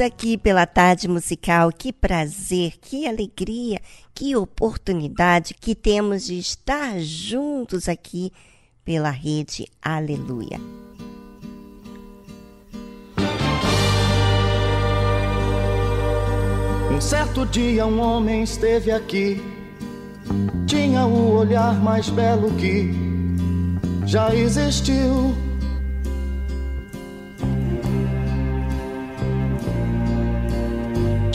Aqui pela tarde musical. Que prazer, que alegria, que oportunidade que temos de estar juntos aqui pela rede Aleluia. Um certo dia um homem esteve aqui, tinha o olhar mais belo que já existiu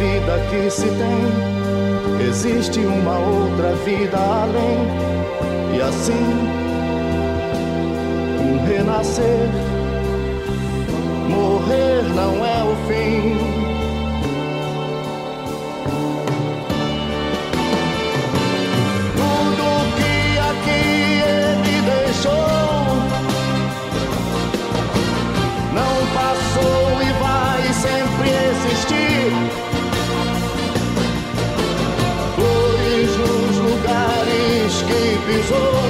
Vida que se tem, Existe uma outra vida além, e assim, um renascer. Morrer não é o fim. Oh.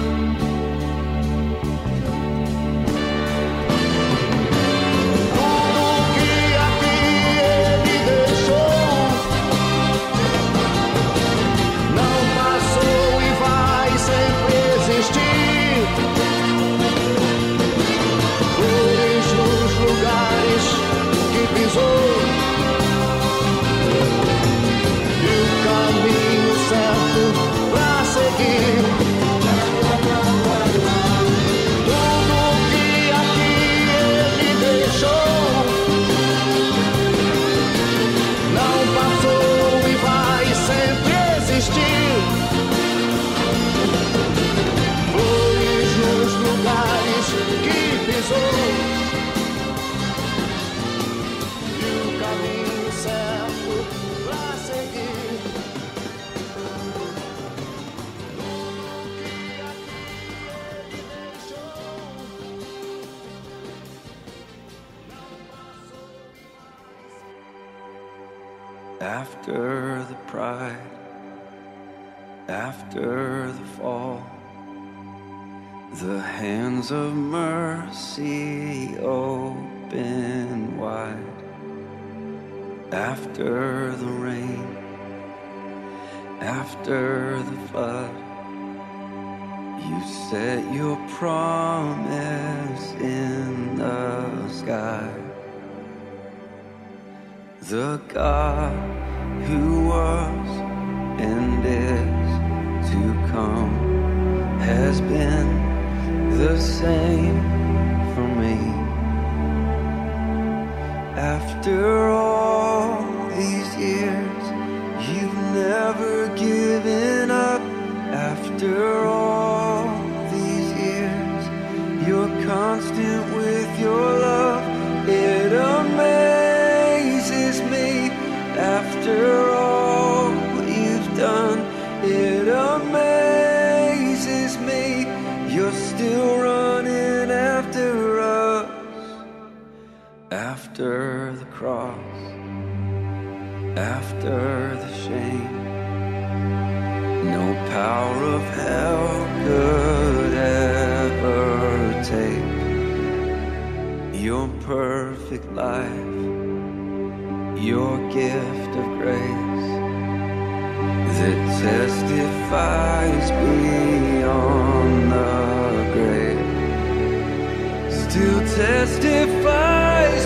after the fall, the hands of mercy open wide. After the rain, after the flood, you set your promise in the sky the God who was and is to come has been the same for me. After all these years, you've never given up. After all these years, you're constant with your love. It amazes me after all After the cross, after the shame, no power of hell could ever take your perfect life your gift of grace that testifies beyond the grave, still testifies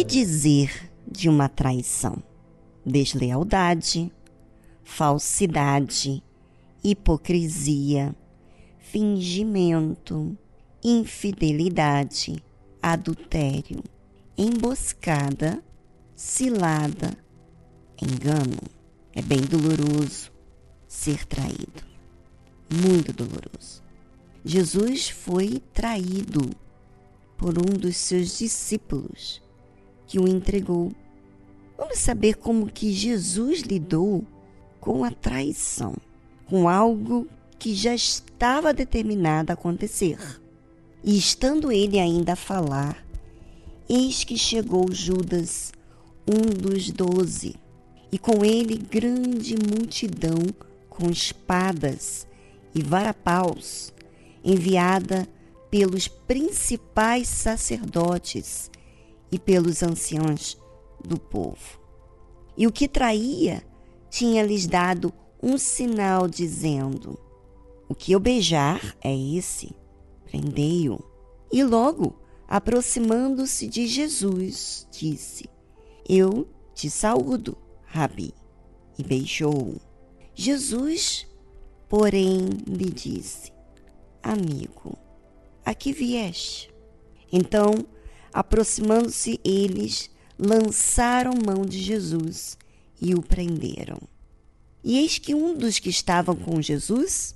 Que dizer de uma traição? Deslealdade, falsidade, hipocrisia, fingimento, infidelidade, adultério, emboscada, cilada, engano. É bem doloroso ser traído. Muito doloroso. Jesus foi traído por um dos seus discípulos que o entregou. Vamos saber como que Jesus lidou com a traição, com algo que já estava determinado a acontecer. E estando ele ainda a falar, eis que chegou Judas, um dos doze, e com ele grande multidão com espadas e varapaus, enviada pelos principais sacerdotes e pelos anciãos do povo. E o que traía tinha-lhes dado um sinal, dizendo: O que eu beijar é esse, prendei-o. E logo, aproximando-se de Jesus, disse: Eu te saúdo, Rabi, e beijou-o. Jesus, porém, lhe disse: Amigo, a que vieste? Então, aproximando-se eles, lançaram mão de Jesus e o prenderam. E eis que um dos que estavam com Jesus,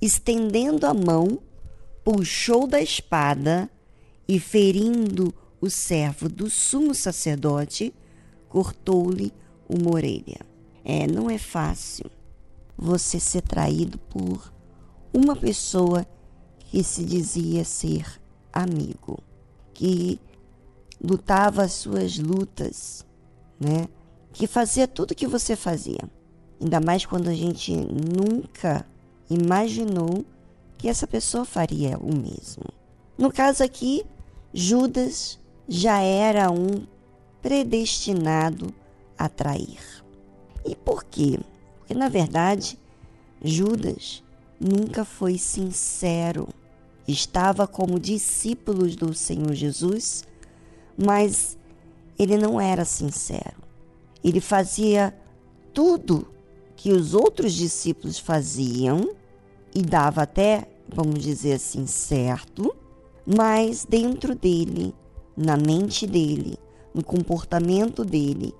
estendendo a mão, puxou da espada e, ferindo o servo do sumo sacerdote, cortou-lhe uma orelha. É, não é fácil você ser traído por uma pessoa que se dizia ser amigo, que lutava as suas lutas, né? Que fazia tudo que você fazia. Ainda mais quando a gente nunca imaginou que essa pessoa faria o mesmo. No caso aqui, Judas já era um predestinado a trair. E por quê? Porque na verdade, Judas nunca foi sincero. Estava como discípulos do Senhor Jesus, mas ele não era sincero. Ele fazia tudo que os outros discípulos faziam e dava até, vamos dizer assim, certo, mas dentro dele, na mente dele, no comportamento dele,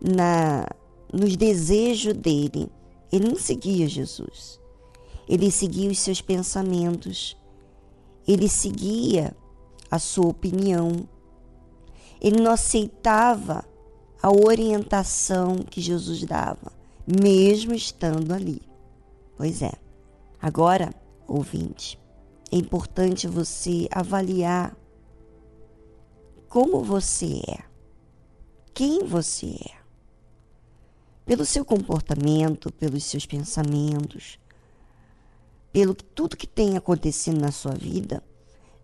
na nos desejos dele, ele não seguia Jesus. Ele seguia os seus pensamentos. Ele seguia a sua opinião. Ele não aceitava a orientação que Jesus dava, mesmo estando ali. Pois é. Agora, ouvinte, é importante você avaliar como você é, quem você é pelo seu comportamento, pelos seus pensamentos, pelo que tudo que tem acontecido na sua vida,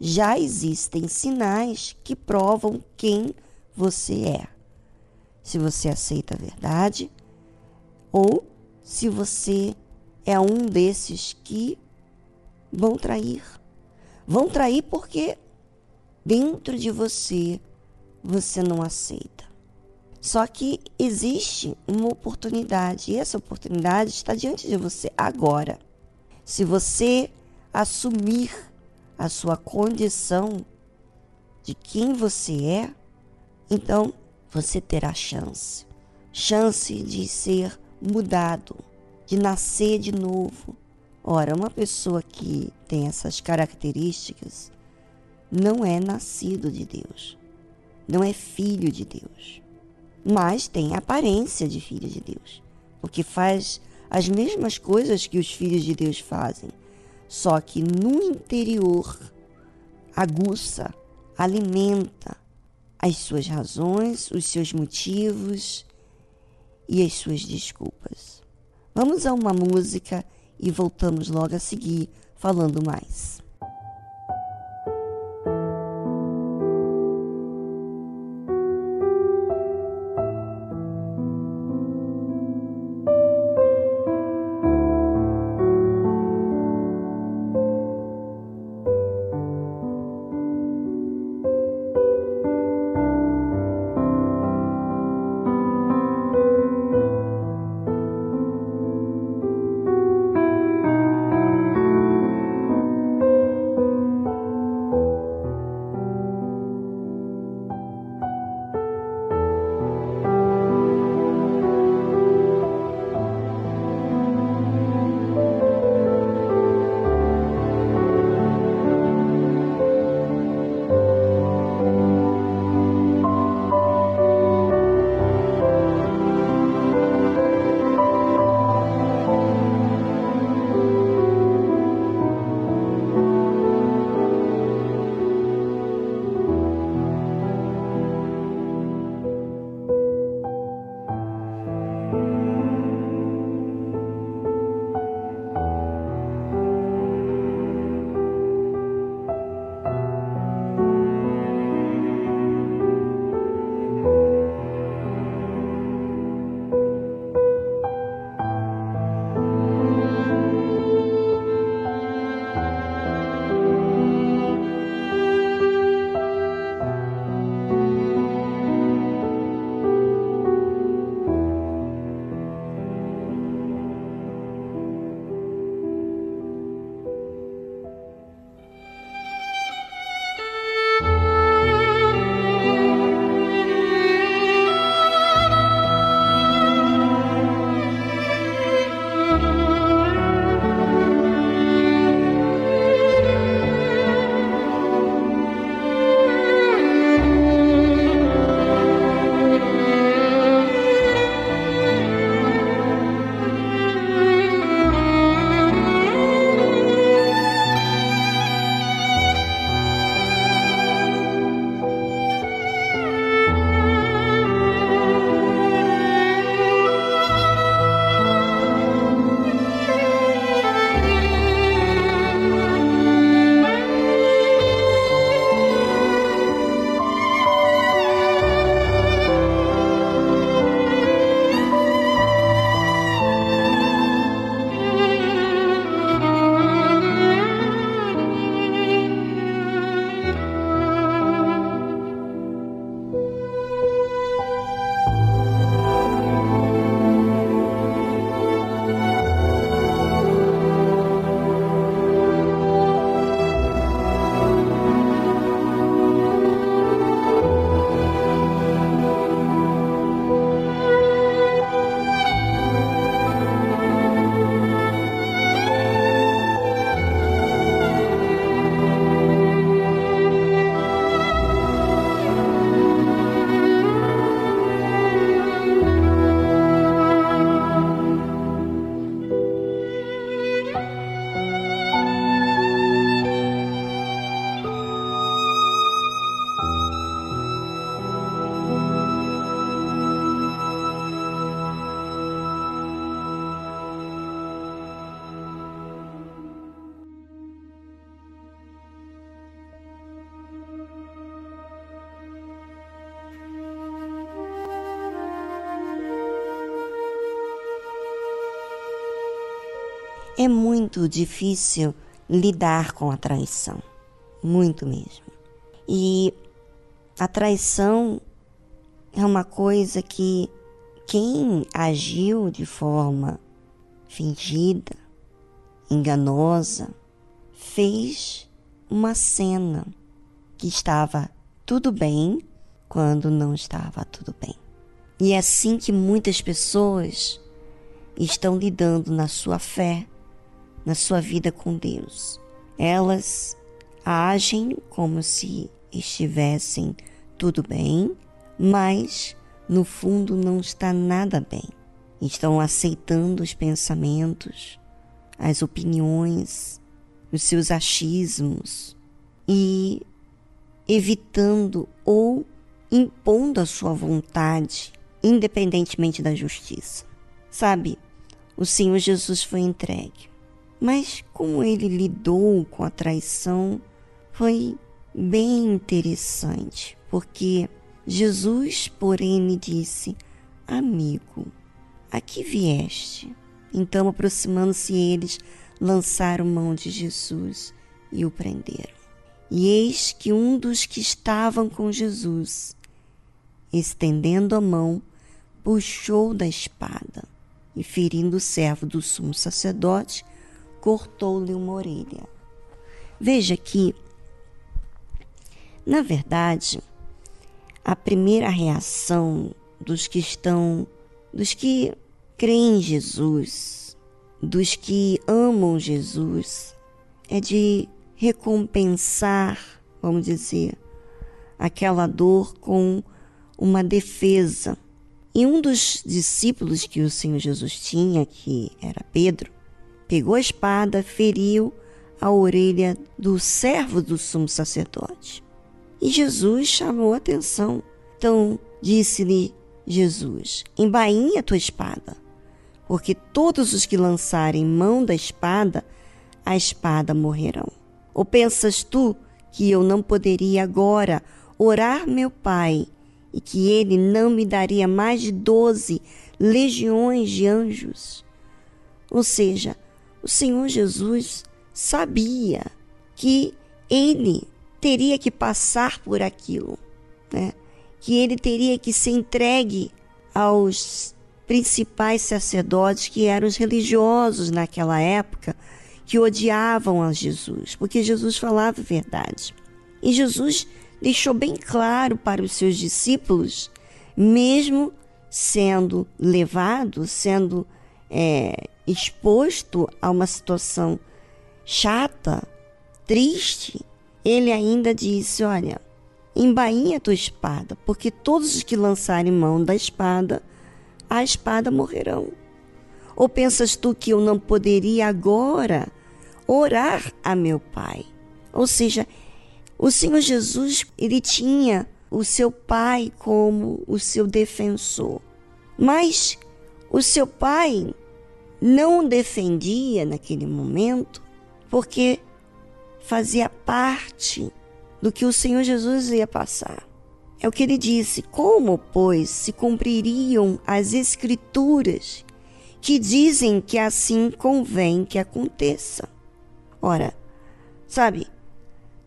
já existem sinais que provam quem você é. Se você aceita a verdade ou se você é um desses que vão trair. Vão trair porque dentro de você você não aceita. Só que existe uma oportunidade e essa oportunidade está diante de você agora. Se você assumir a sua condição de quem você é, Então, você terá chance chance de ser mudado, de nascer de novo. Ora, uma pessoa que tem essas características não é nascido de Deus, não é filho de Deus, mas tem aparência de filho de Deus, porque faz as mesmas coisas que os filhos de Deus fazem, só que no interior aguça, alimenta as suas razões, os seus motivos e as suas desculpas. Vamos a uma música e voltamos logo a seguir falando mais. É muito difícil lidar com a traição, muito mesmo. E a traição é uma coisa que quem agiu de forma fingida, enganosa, fez uma cena que estava tudo bem quando não estava tudo bem. E é assim que muitas pessoas estão lidando na sua fé, na sua vida com Deus. Elas agem como se estivessem tudo bem, mas no fundo não está nada bem. Estão aceitando os pensamentos, as opiniões, os seus achismos e evitando ou impondo a sua vontade, independentemente da justiça. Sabe, o Senhor Jesus foi entregue, mas como ele lidou com a traição foi bem interessante, porque Jesus, porém, lhe disse: Amigo, aqui vieste. Então, aproximando-se eles, lançaram mão de Jesus e o prenderam. E eis que um dos que estavam com Jesus, estendendo a mão, puxou da espada e, ferindo o servo do sumo sacerdote, cortou-lhe uma orelha. Veja que na verdade, a primeira reação dos que estão, dos que creem em Jesus, dos que amam Jesus, é de recompensar, vamos dizer, aquela dor com uma defesa. E um dos discípulos que o Senhor Jesus tinha, que era Pedro, pegou a espada, feriu a orelha do servo do sumo sacerdote. E Jesus chamou a atenção. Então disse-lhe Jesus: Embainha tua espada, porque todos os que lançarem mão da espada, a espada morrerão. Ou pensas tu que eu não poderia agora orar meu Pai e que ele não me daria mais de doze legiões de anjos? Ou seja, o Senhor Jesus sabia que ele teria que passar por aquilo, né? que ele teria que ser entregue aos principais sacerdotes, que eram os religiosos naquela época, que odiavam a Jesus, porque Jesus falava a verdade. E Jesus deixou bem claro para os seus discípulos, mesmo sendo levado, sendo é, exposto a uma situação chata, triste, ele ainda disse: Olha, embainha tua espada, porque todos os que lançarem mão da espada, a espada morrerão. Ou pensas tu que eu não poderia agora orar a meu Pai? Ou seja, o Senhor Jesus, ele tinha o seu Pai como o seu defensor. Mas o seu Pai não defendia naquele momento, porque fazia parte do que o Senhor Jesus ia passar. É o que ele disse: Como, pois, se cumpririam as Escrituras que dizem que assim convém que aconteça? Ora, sabe,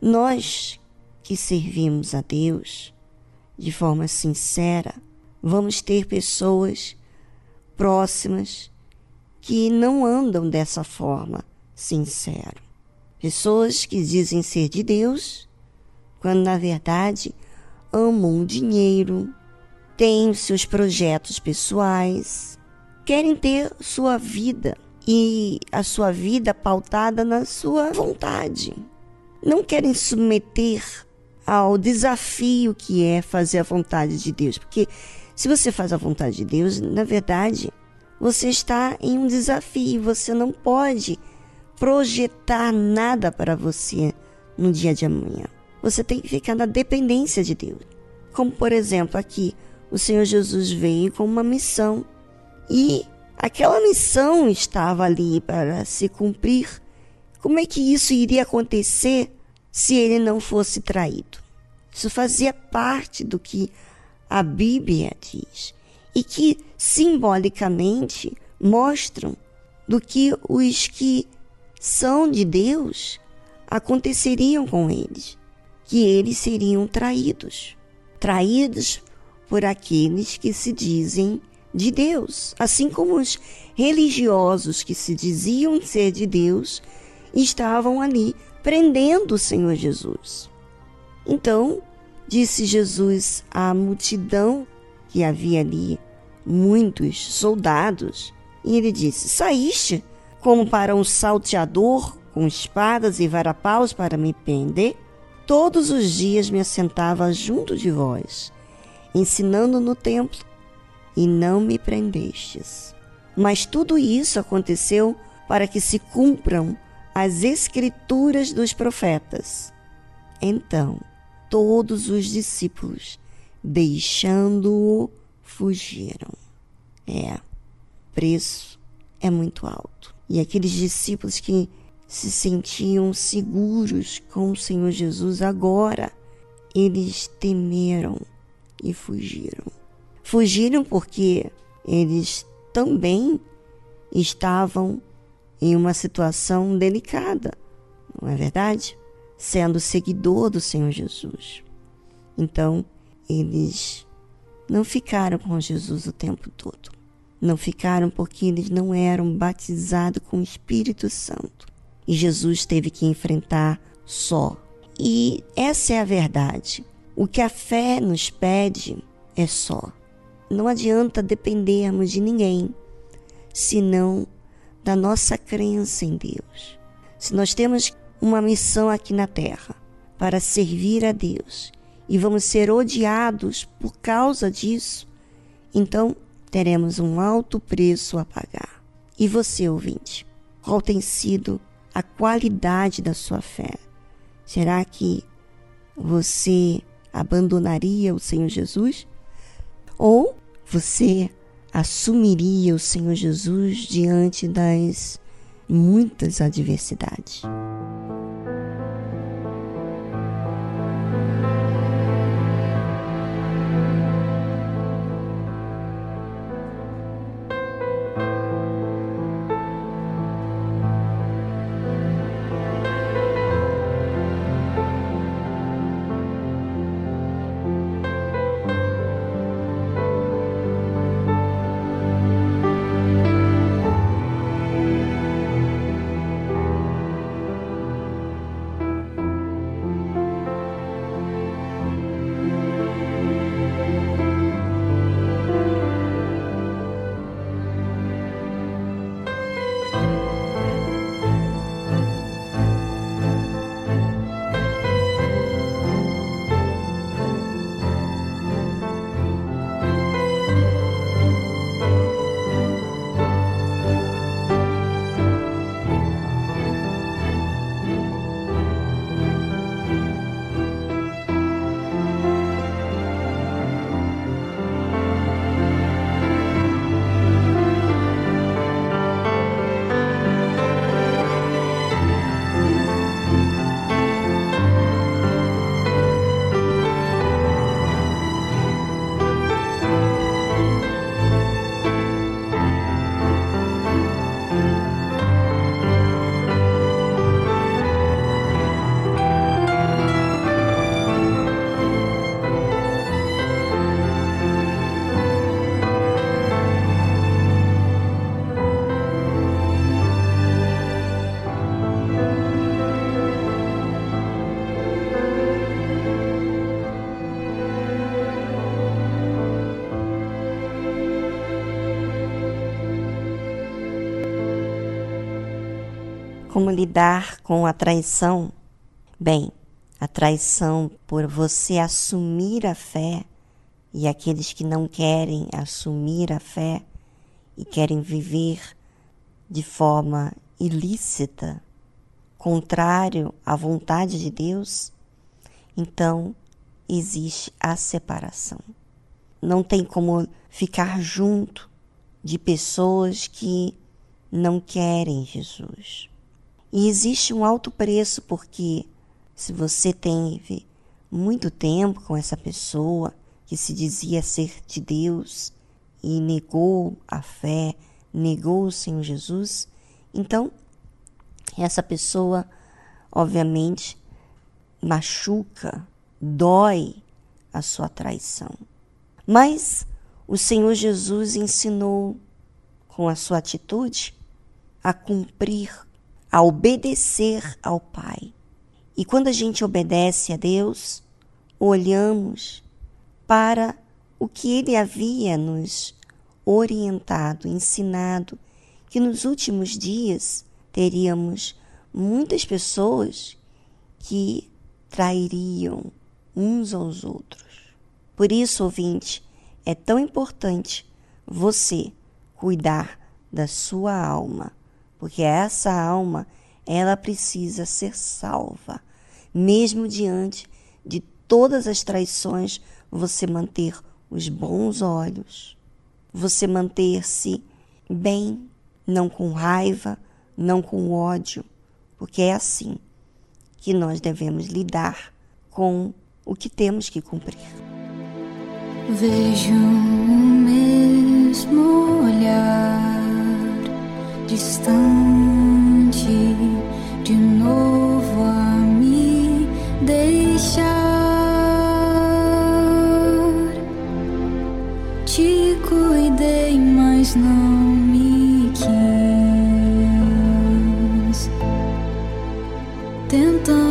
nós que servimos a Deus de forma sincera, vamos ter pessoas próximas que não andam dessa forma sincera. Pessoas que dizem ser de Deus, quando na verdade amam o dinheiro, têm seus projetos pessoais, querem ter sua vida e a sua vida pautada na sua vontade. Não querem submeter ao desafio que é fazer a vontade de Deus, porque se você faz a vontade de Deus, na verdade, você está em um desafio, você não pode projetar nada para você no dia de amanhã. Você tem que ficar na dependência de Deus. Como, por exemplo, aqui, o Senhor Jesus veio com uma missão e aquela missão estava ali para se cumprir. Como é que isso iria acontecer se ele não fosse traído? Isso fazia parte do que a Bíblia diz e que simbolicamente mostram do que os que são de Deus aconteceriam com eles, que eles seriam traídos traídos por aqueles que se dizem de Deus, assim como os religiosos que se diziam ser de Deus estavam ali prendendo o Senhor Jesus. Então, disse Jesus à multidão que havia ali, muitos soldados, e ele disse: Saíste como para um salteador com espadas e varapaus para me prender? Todos os dias me assentava junto de vós, ensinando no templo, e não me prendestes. Mas tudo isso aconteceu para que se cumpram as escrituras dos profetas. Então, todos os discípulos, deixando-o, fugiram. É, preço é muito alto. E aqueles discípulos que se sentiam seguros com o Senhor Jesus agora, eles temeram e fugiram. Fugiram porque eles também estavam em uma situação delicada, não é verdade? Sendo seguidor do Senhor Jesus. Então, eles não ficaram com Jesus o tempo todo. Não ficaram porque eles não eram batizados com o Espírito Santo. E Jesus teve que enfrentar só. E essa é a verdade. O que a fé nos pede é só. Não adianta dependermos de ninguém, senão da nossa crença em Deus. Se nós temos uma missão aqui na terra para servir a Deus e vamos ser odiados por causa disso, então teremos um alto preço a pagar. E você, ouvinte, qual tem sido a qualidade da sua fé? Será que você abandonaria o Senhor Jesus? Ou você assumiria o Senhor Jesus diante das muitas adversidades? Como lidar com a traição? Bem, a traição por você assumir a fé e aqueles que não querem assumir a fé e querem viver de forma ilícita, contrário à vontade de Deus, então existe a separação. Não tem como ficar junto de pessoas que não querem Jesus. E existe um alto preço porque se você teve muito tempo com essa pessoa que se dizia ser de Deus e negou a fé, negou o Senhor Jesus, então essa pessoa obviamente machuca, dói a sua traição. Mas o Senhor Jesus ensinou com a sua atitude a cumprir a obedecer ao Pai. E quando a gente obedece a Deus, olhamos para o que ele havia nos orientado, ensinado, que nos últimos dias teríamos muitas pessoas que trairiam uns aos outros. Por isso, ouvinte, é tão importante você cuidar da sua alma, porque essa alma, ela precisa ser salva, mesmo diante de todas as traições, você manter os bons olhos, você manter-se bem, não com raiva, não com ódio, porque é assim que nós devemos lidar com o que temos que cumprir. Vejo o mesmo olhar distante de novo a me deixar. Te cuidei, mas não me quis. Tentando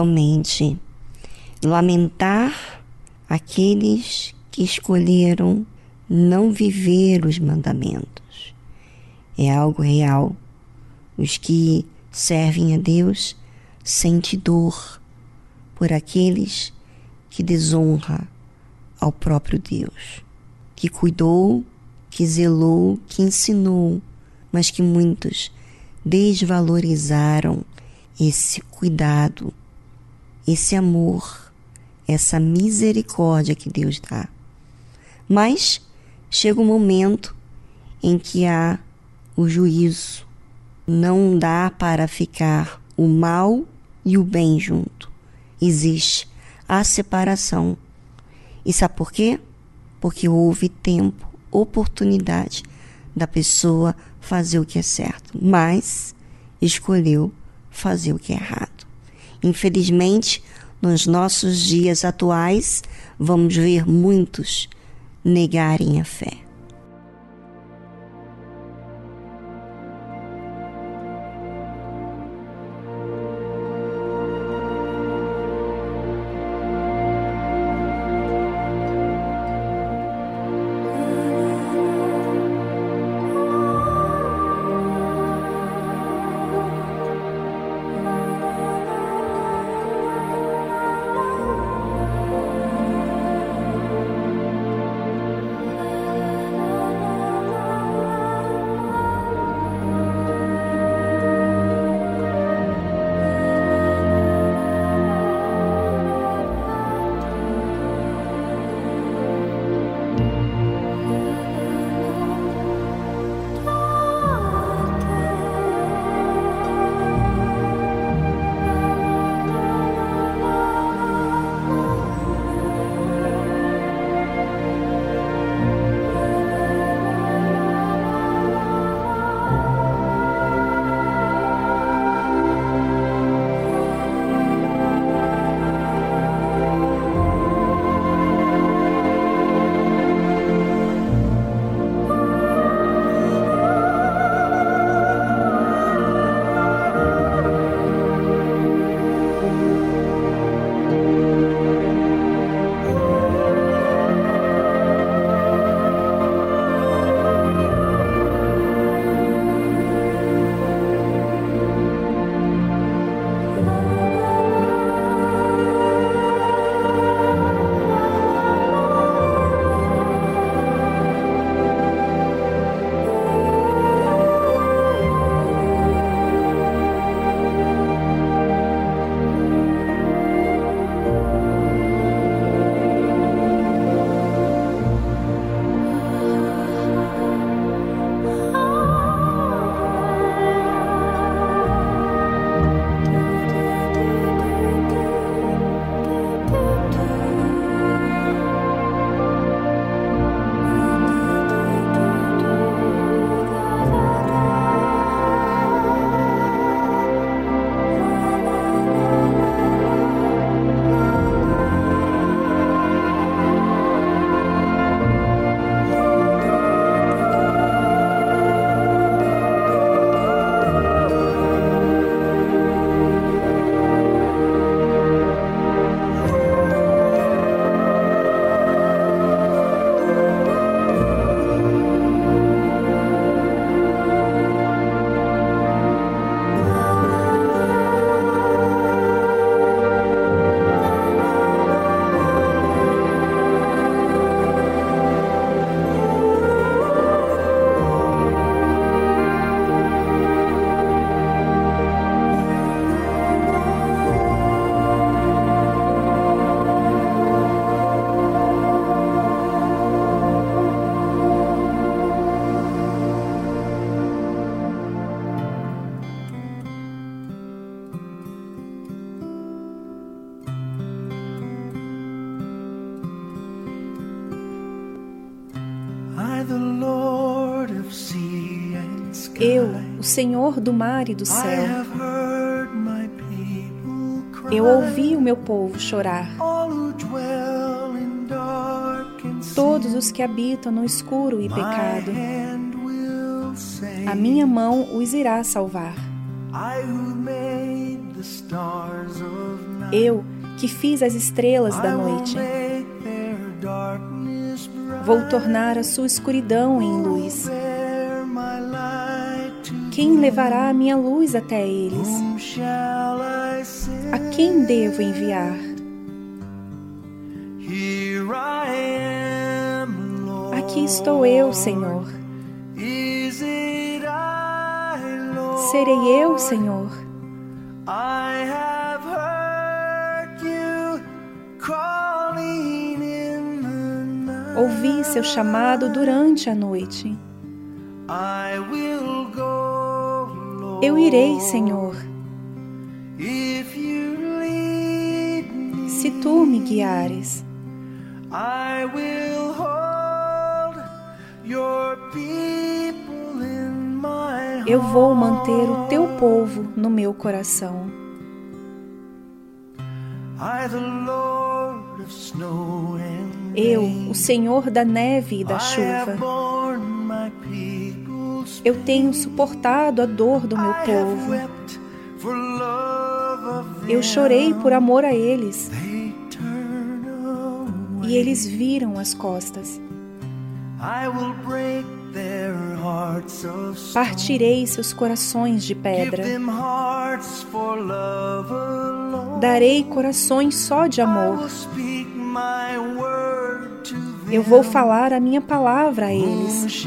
Realmente, lamentar aqueles que escolheram não viver os mandamentos é algo real. Os que servem a Deus sentem dor por aqueles que desonra ao próprio Deus, que cuidou, que zelou, que ensinou, mas que muitos desvalorizaram esse cuidado, esse amor, essa misericórdia que Deus dá. Mas chega um momento em que há o juízo. Não dá para ficar o mal e o bem junto. Existe a separação. E sabe por quê? Porque houve tempo, oportunidade da pessoa fazer o que é certo, mas escolheu fazer o que é errado. Infelizmente, nos nossos dias atuais, vamos ver muitos negarem a fé. Senhor do mar e do céu, eu ouvi o meu povo chorar. Todos os que habitam no escuro e pecado, a minha mão os irá salvar. Eu, que fiz as estrelas da noite, vou tornar a sua escuridão em luz. Quem levará a minha luz até eles? A quem devo enviar? Aqui estou eu, Senhor. Serei eu, Senhor. Ouvi seu chamado durante a noite. Eu irei, Senhor, se tu me guiares. Eu vou manter o teu povo no meu coração. Eu, o Senhor da neve e da chuva, eu tenho suportado a dor do meu povo. Eu chorei por amor a eles e eles viram as costas. Partirei seus corações de pedra. Darei corações só de amor. Eu vou falar a minha palavra a eles.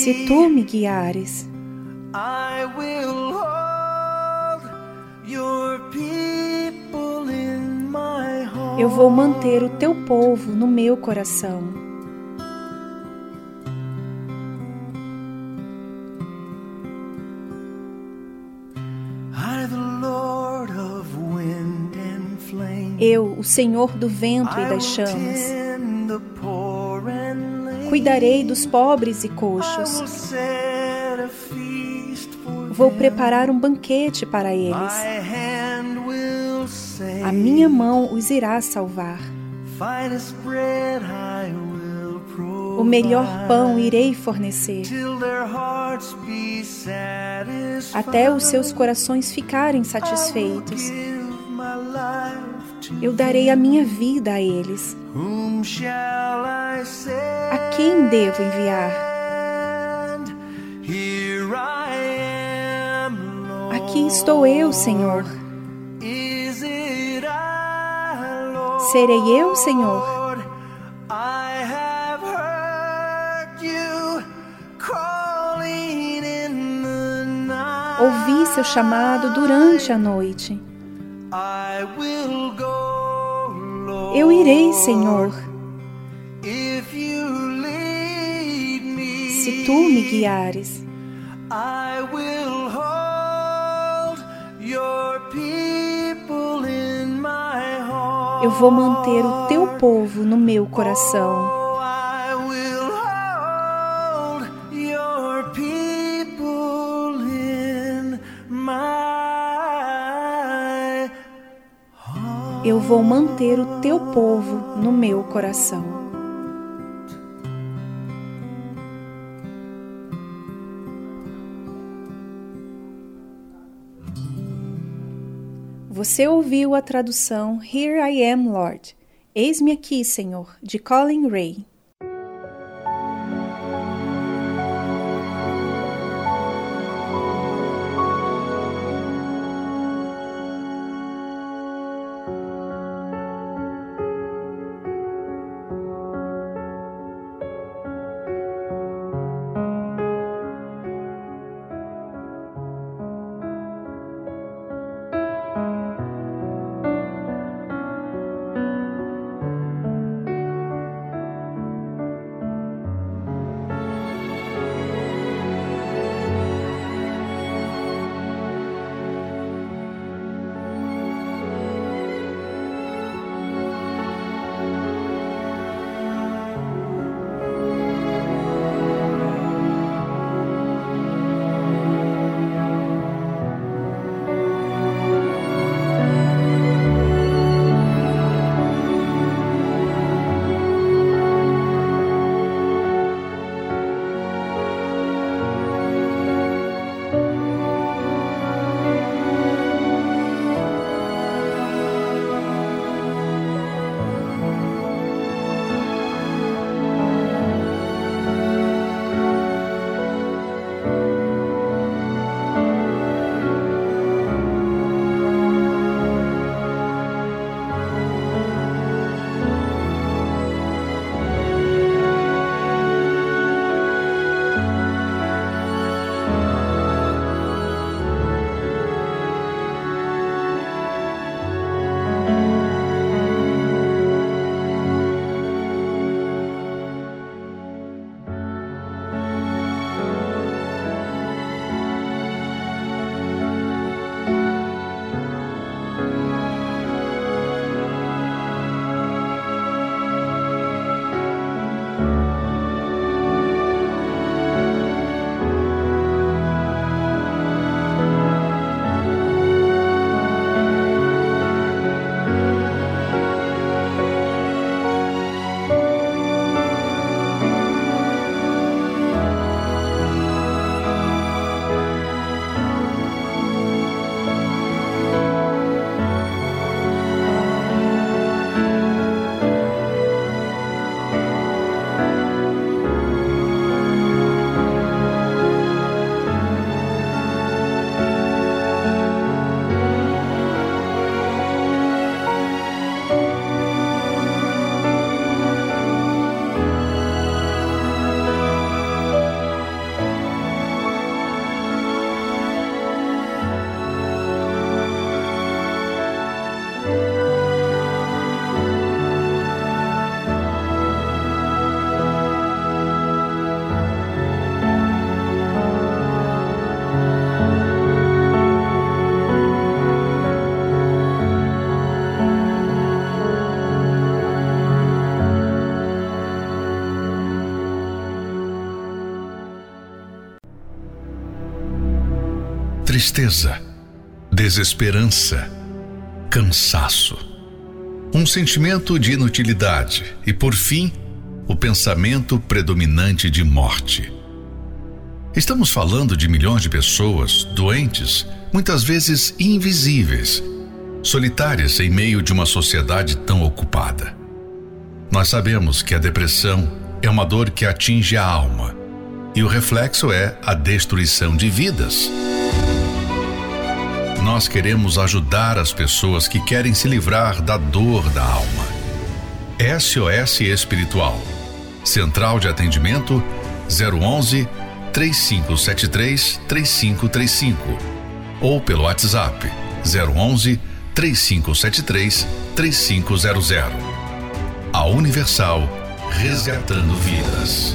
se tu me guiares. I will hold your people in my heart. Eu vou manter o teu povo no meu coração. I, the Lord of wind and flame. Eu, o Senhor do vento e das chamas, cuidarei dos pobres e coxos. Vou preparar um banquete para eles. A minha mão os irá salvar. O melhor pão irei fornecer, até os seus corações ficarem satisfeitos. Eu darei a minha vida a eles. A quem devo enviar? Aqui estou eu, Senhor. Serei eu, Senhor. Ouvi seu chamado durante a noite. Eu irei, Senhor, se tu me guiares. Eu vou manter o teu povo no meu coração. Eu vou manter o teu povo no meu coração. Você ouviu a tradução Here I Am, Lord. Eis-me aqui, Senhor, de Colin Ray. Tristeza, desesperança, cansaço, um sentimento de inutilidade e, por fim, o pensamento predominante de morte. Estamos falando de milhões de pessoas doentes, muitas vezes invisíveis, solitárias em meio de uma sociedade tão ocupada. Nós sabemos que a depressão é uma dor que atinge a alma e o reflexo é a destruição de vidas. Nós queremos ajudar as pessoas que querem se livrar da dor da alma. SOS Espiritual. Central de Atendimento 011 3573 3535 ou pelo WhatsApp 011 3573 3500. A Universal resgatando vidas.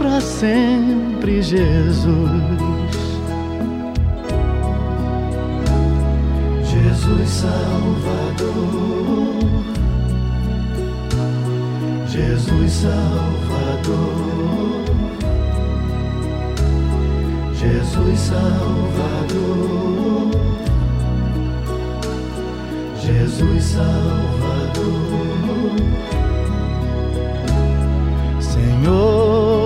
para sempre, Jesus. Jesus Salvador, Jesus Salvador, Jesus Salvador, Jesus Salvador. Senhor,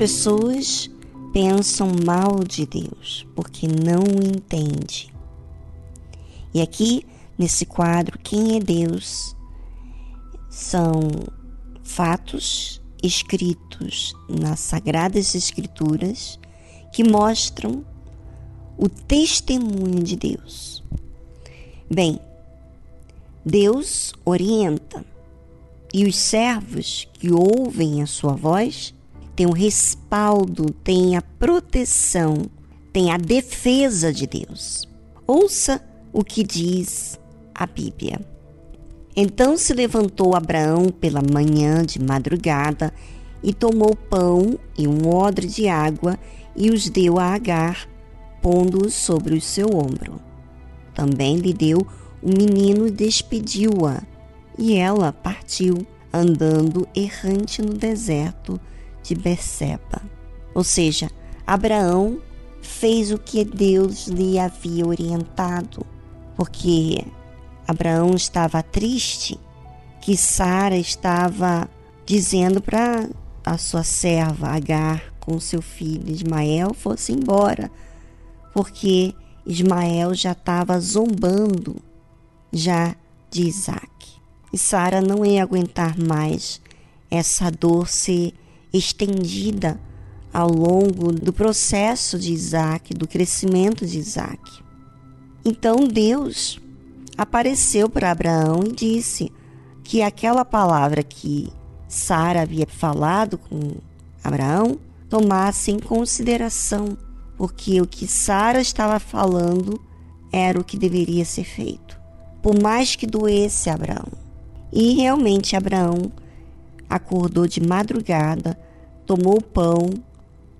Pessoas pensam mal de Deus porque não o entende. E aqui nesse quadro, quem é Deus? São fatos escritos nas Sagradas Escrituras que mostram o testemunho de Deus. Bem, Deus orienta e os servos que ouvem a sua voz têm o respaldo, têm a proteção, têm a defesa de Deus. Ouça o que diz a Bíblia. Então se levantou Abraão pela manhã de madrugada e tomou pão e um odre de água e os deu a Agar, pondo-os sobre o seu ombro. Também lhe deu o menino e despediu-a, e ela partiu, andando errante no deserto de Beceba. Ou seja, Abraão fez o que Deus lhe havia orientado, porque Abraão estava triste que Sara estava dizendo para a sua serva Agar com seu filho Ismael fosse embora, porque Ismael já estava zombando já de Isaac. E Sara não ia aguentar mais essa dor ser estendida ao longo do processo de Isaac, do crescimento de Isaac. Então Deus apareceu para Abraão e disse que aquela palavra que Sara havia falado com Abraão tomasse em consideração, porque o que Sara estava falando era o que deveria ser feito, por mais que doesse Abraão. E realmente Abraão acordou de madrugada, tomou pão,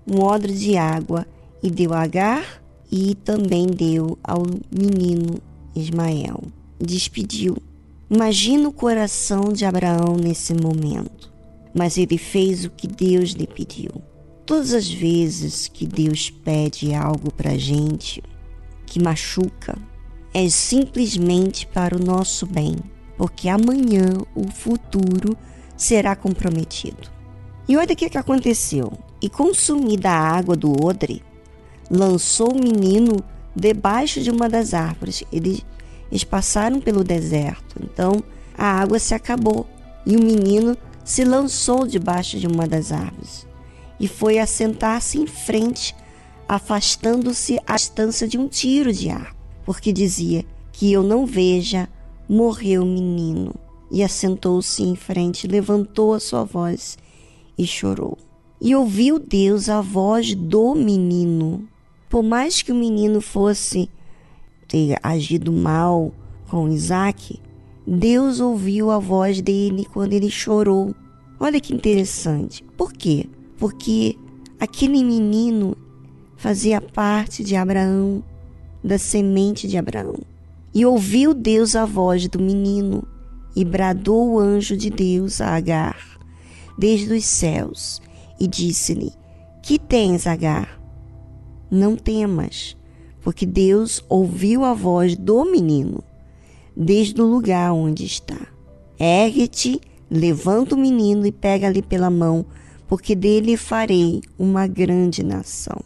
um odre de água e deu a Agar e também deu ao menino Ismael. Despediu. Imagina o coração de Abraão nesse momento. Mas ele fez o que Deus lhe pediu. Todas as vezes que Deus pede algo para gente que machuca, é simplesmente para o nosso bem, porque amanhã o futuro será comprometido. E olha o que, que aconteceu. E consumida a água do odre, lançou o menino debaixo de uma das árvores. Eles, eles passaram pelo deserto, então a água se acabou e o menino se lançou debaixo de uma das árvores e foi assentar-se em frente, afastando-se à distância de um tiro de ar, porque dizia: Que eu não veja, morreu o menino. E assentou-se em frente, levantou a sua voz e chorou. E ouviu Deus a voz do menino. Por mais que o menino fosse ter agido mal com Isaac, Deus ouviu a voz dele quando ele chorou. Olha que interessante. Por quê? Porque aquele menino fazia parte de Abraão, da semente de Abraão. E ouviu Deus a voz do menino, e bradou o anjo de Deus a Agar, desde os céus, e disse-lhe: Que tens, Agar? Não temas, porque Deus ouviu a voz do menino, desde o lugar onde está. Ergue-te, levanta o menino e pega-lhe pela mão, porque dele farei uma grande nação.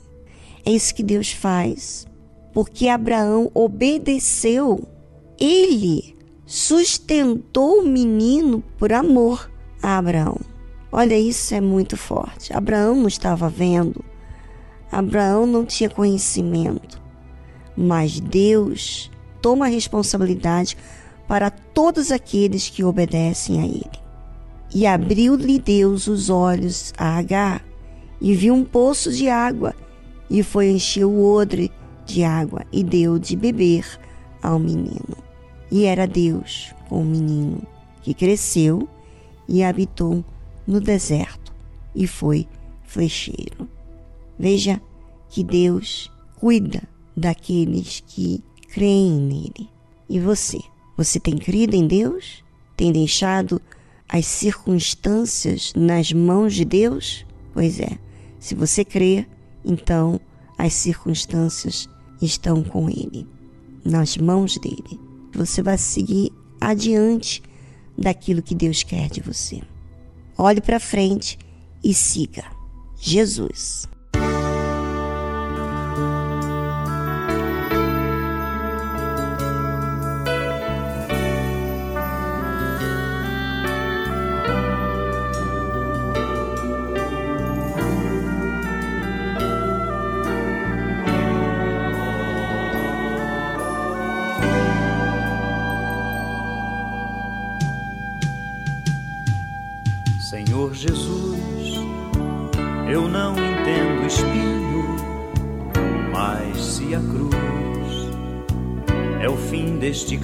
É isso que Deus faz porque Abraão obedeceu, ele sustentou o menino por amor a Abraão. Olha, isso é muito forte. Abraão não estava vendo, Abraão não tinha conhecimento, mas Deus toma a responsabilidade para todos aqueles que obedecem a Ele. E abriu-lhe Deus os olhos a Agar, e viu um poço de água, e foi encher o odre de água e deu de beber ao menino. E era Deus com o menino, que cresceu e habitou no deserto e foi flecheiro. Veja que Deus cuida daqueles que creem nele. E você? Você tem crido em Deus? Tem deixado as circunstâncias nas mãos de Deus? Pois é, se você crê, então as circunstâncias estão com Ele, nas mãos dele. Você vai seguir adiante daquilo que Deus quer de você. Olhe para frente e siga Jesus.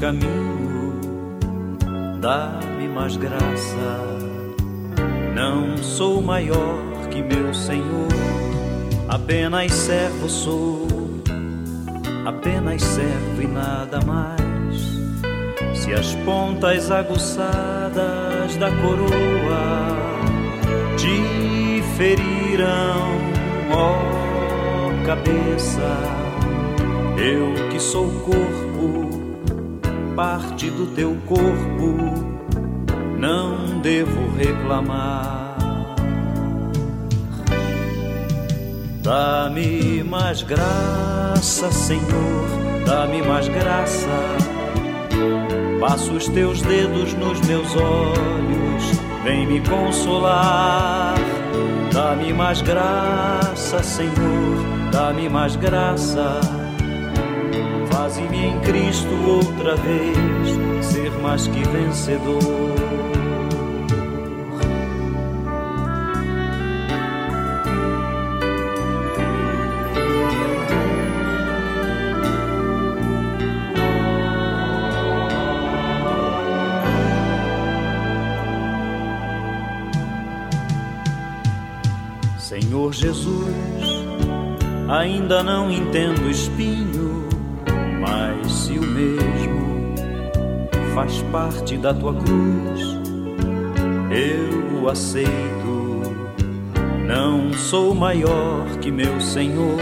Caminho, dá-me mais graça. Não sou maior que meu Senhor, apenas servo sou, apenas servo e nada mais. Se as pontas aguçadas da coroa te feriram, ó cabeça, eu que sou corpo, parte do teu corpo, não devo reclamar. Dá-me mais graça, Senhor, dá-me mais graça. Passo os teus dedos nos meus olhos, vem me consolar. Dá-me mais graça, Senhor, dá-me mais graça. Faze-me em Cristo outra vez ser mais que vencedor. Senhor Jesus, ainda não entendo espinho, faz parte da tua cruz, eu o aceito. Não sou maior que meu Senhor,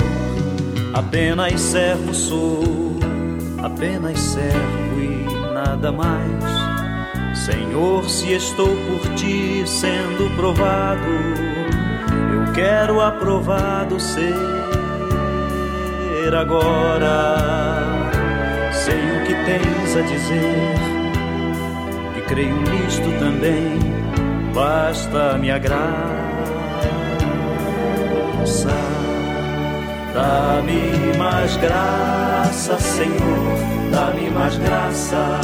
apenas servo sou, apenas servo e nada mais. Senhor, se estou por ti sendo provado, eu quero aprovado ser agora. Sei o que tens a dizer creio nisto também. Basta me graça, dá-me mais graça, Senhor, dá-me mais graça.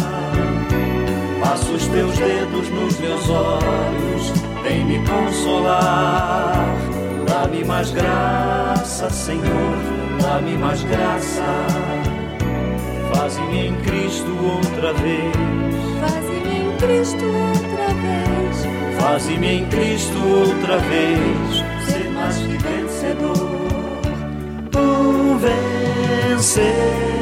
Passo os teus dedos nos meus olhos, vem me consolar. Dá-me mais graça, Senhor, dá-me mais graça. Faze-me em Cristo outra vez. Em Cristo outra vez. Faze-me em Cristo outra vez. Ser mais que vencedor. Um vencedor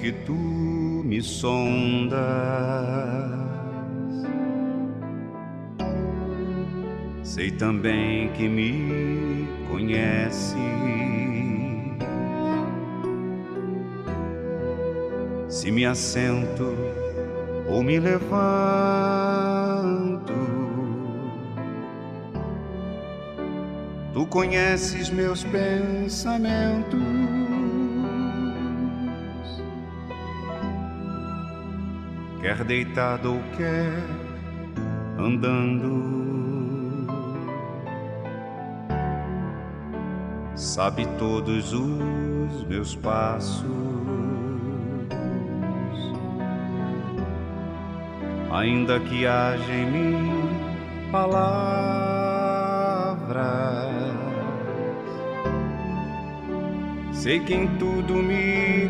que tu me sondas. Sei também que me conheces. Se me assento ou me levanto, tu conheces meus pensamentos. Quer deitado ou quer andando. Sabe todos os meus passos. Ainda que haja em mim palavras, sei que em tudo me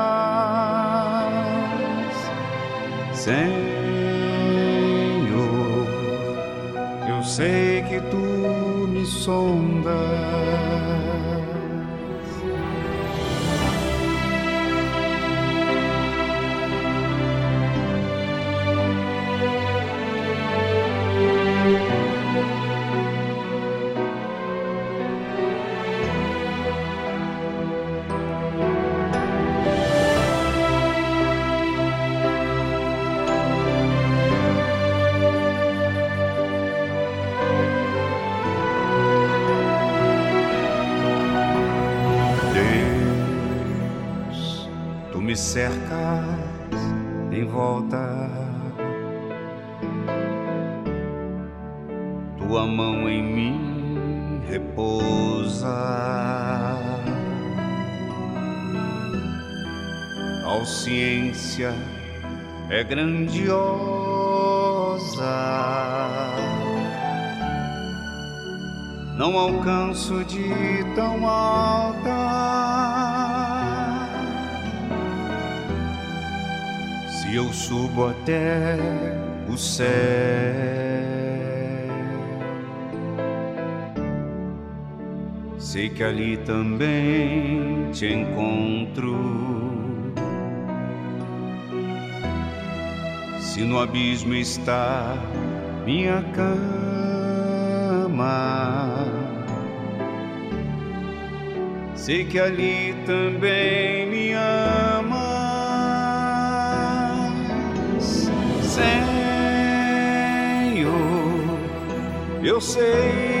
tu Tal ciência é grandiosa. Não alcanço de tão alta. Se eu subo até o céu, sei que ali também te encontro. Se no abismo está minha cama, sei que ali também me amas, Senhor. Eu sei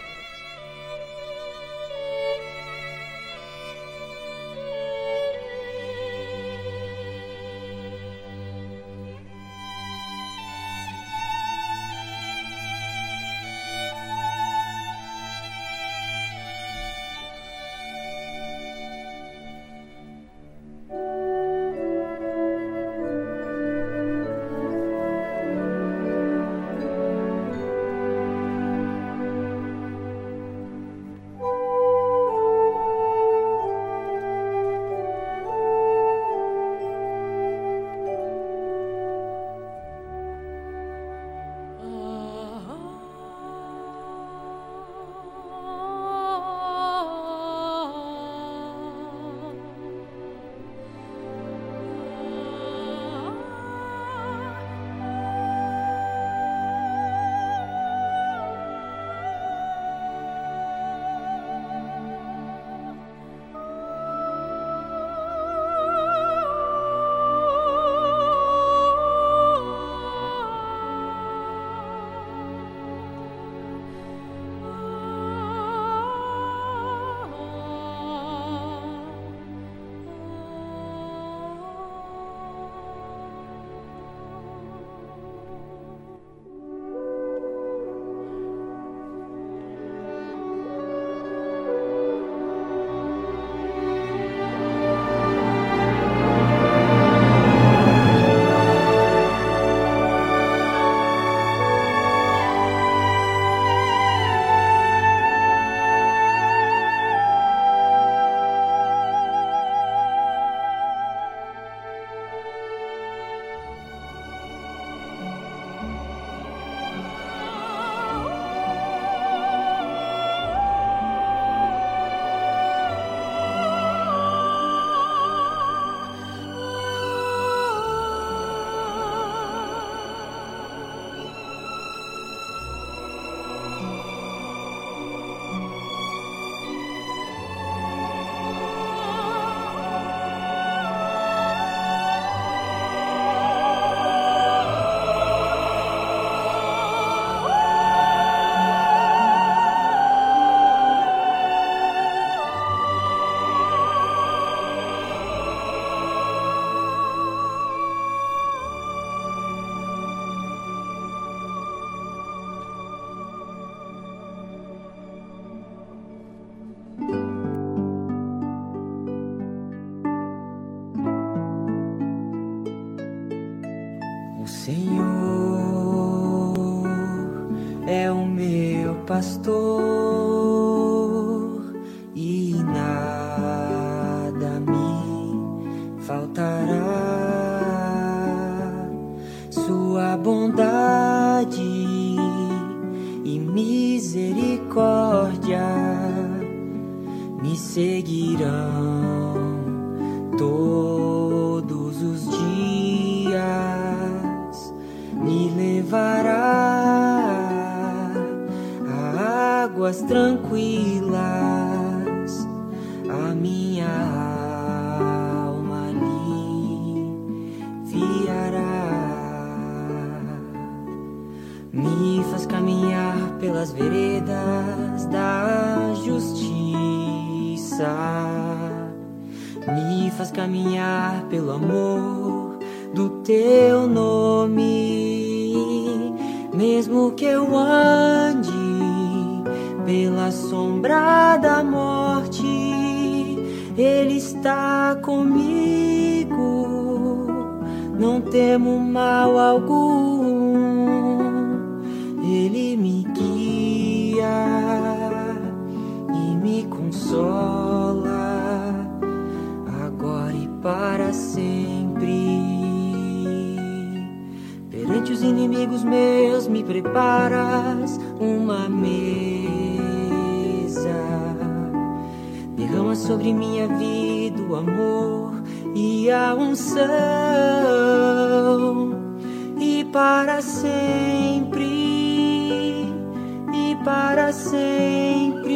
para sempre,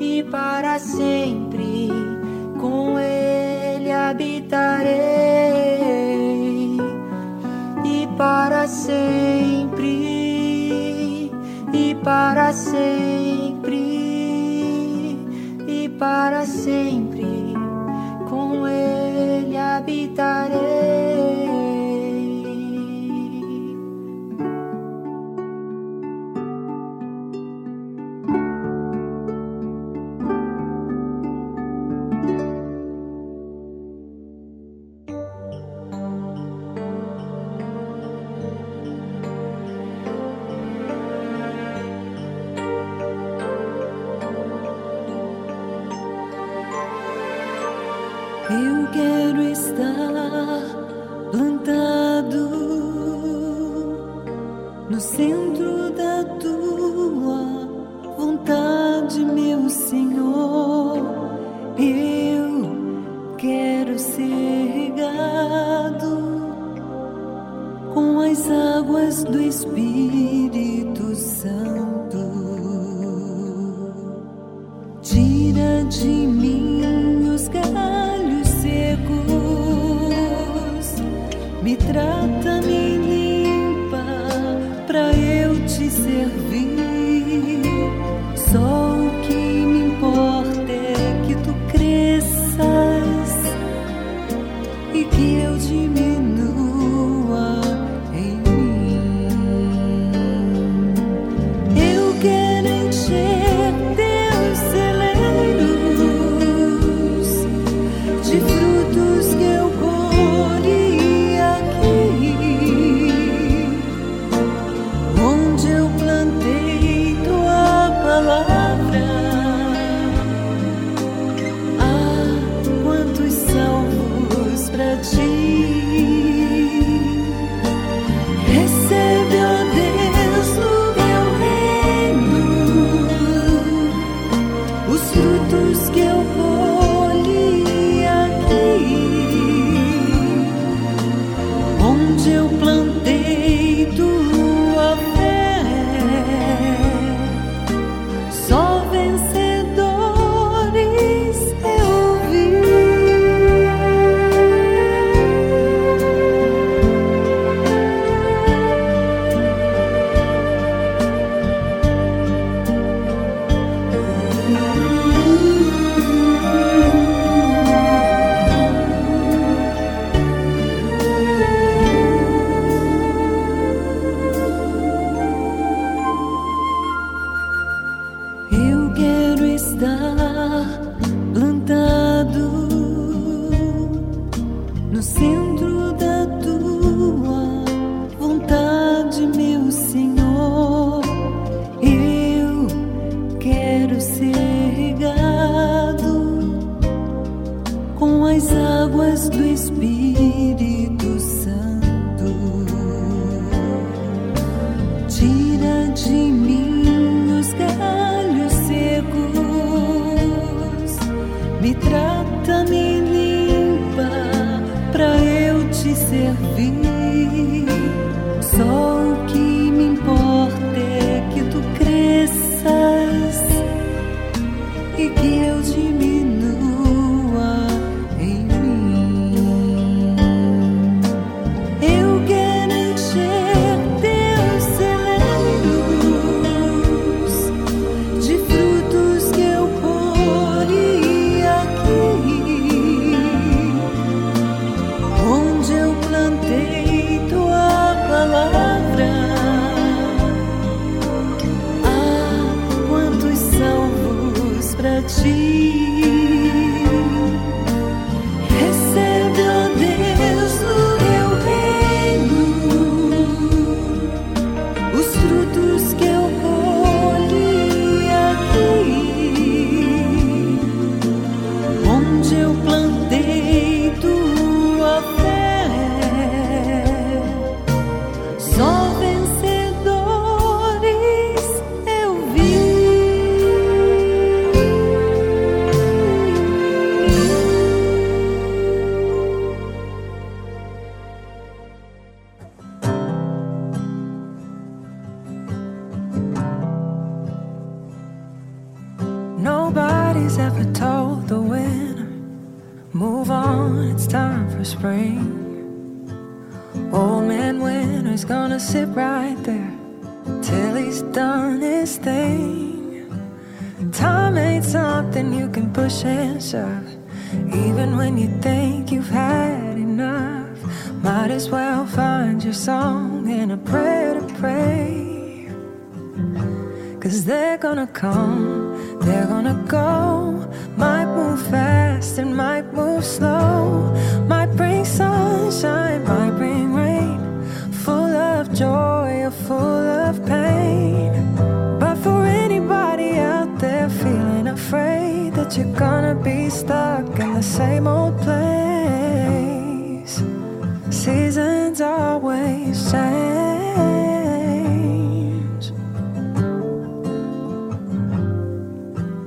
e para sempre. Com ele habitarei, e para sempre, e para sempre, e para sempre. the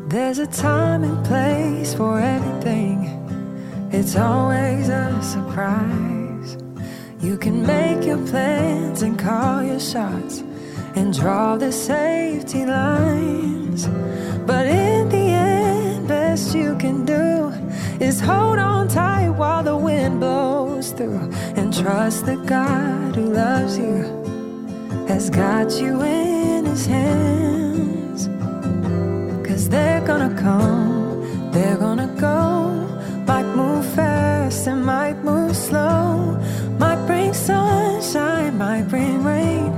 There's a time and place for everything, it's always a surprise. You can make your plans and call your shots and draw the safety lines. But in the end, best you can do is hold on tight while the wind blows through and trust that God who loves you has got you in his hands. They're gonna come, they're gonna go, might move fast and might move slow, might bring sunshine, might bring rain,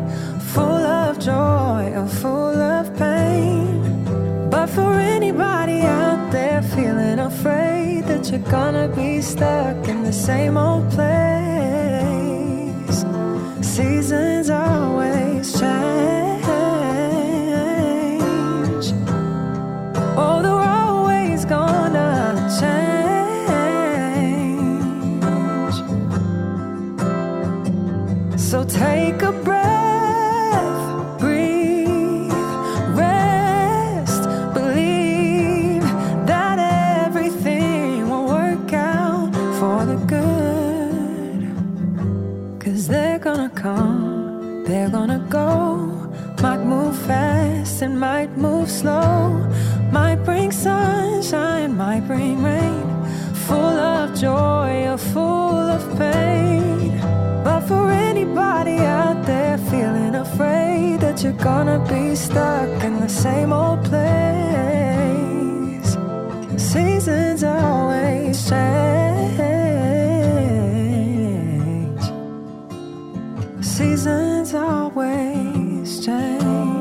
full of joy or full of pain. But for anybody out there feeling afraid that you're gonna be stuck in the same old place, seasons always change. Move slow. Might bring sunshine, might bring rain. Full of joy or full of pain. But for anybody out there feeling afraid that you're gonna be stuck in the same old place, seasons always change. Seasons always change.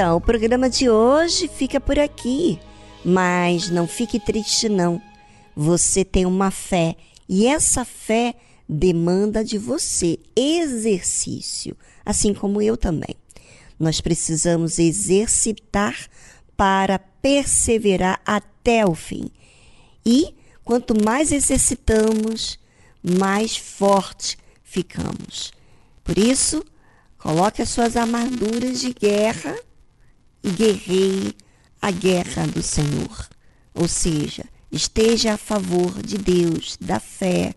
Então, o programa de hoje fica por aqui. Mas não fique triste, não. Você tem uma fé e essa fé demanda de você exercício, assim como eu também. Nós precisamos exercitar para perseverar até o fim. E quanto mais exercitamos, mais forte ficamos. Por isso, coloque as suas armaduras de guerra e guerreie a guerra do Senhor. Ou seja, esteja a favor de Deus, da fé,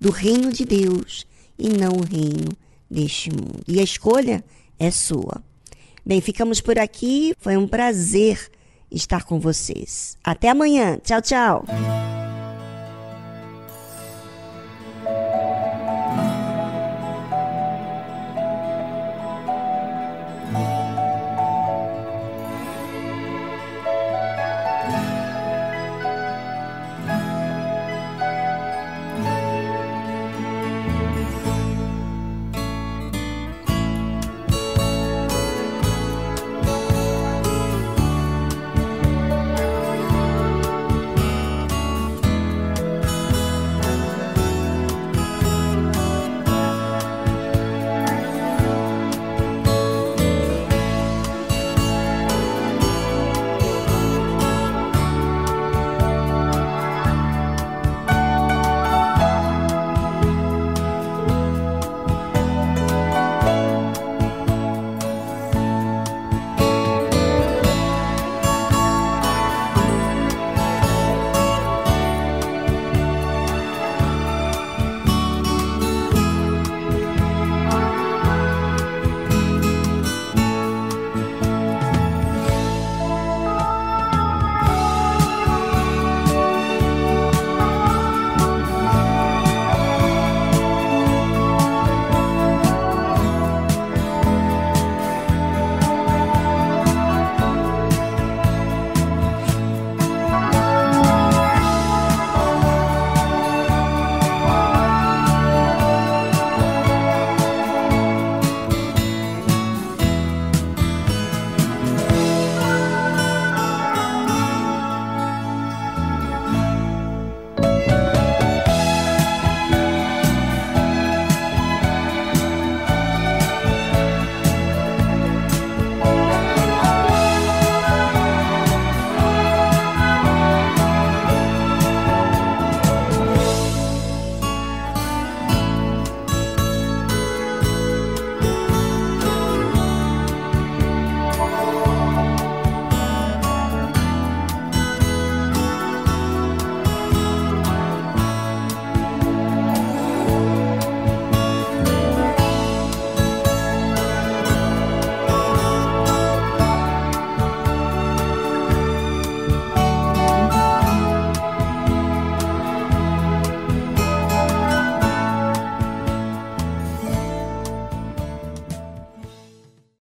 do reino de Deus e não o reino deste mundo. E a escolha é sua. Bem, ficamos por aqui. Foi um prazer estar com vocês. Até amanhã. Tchau, tchau.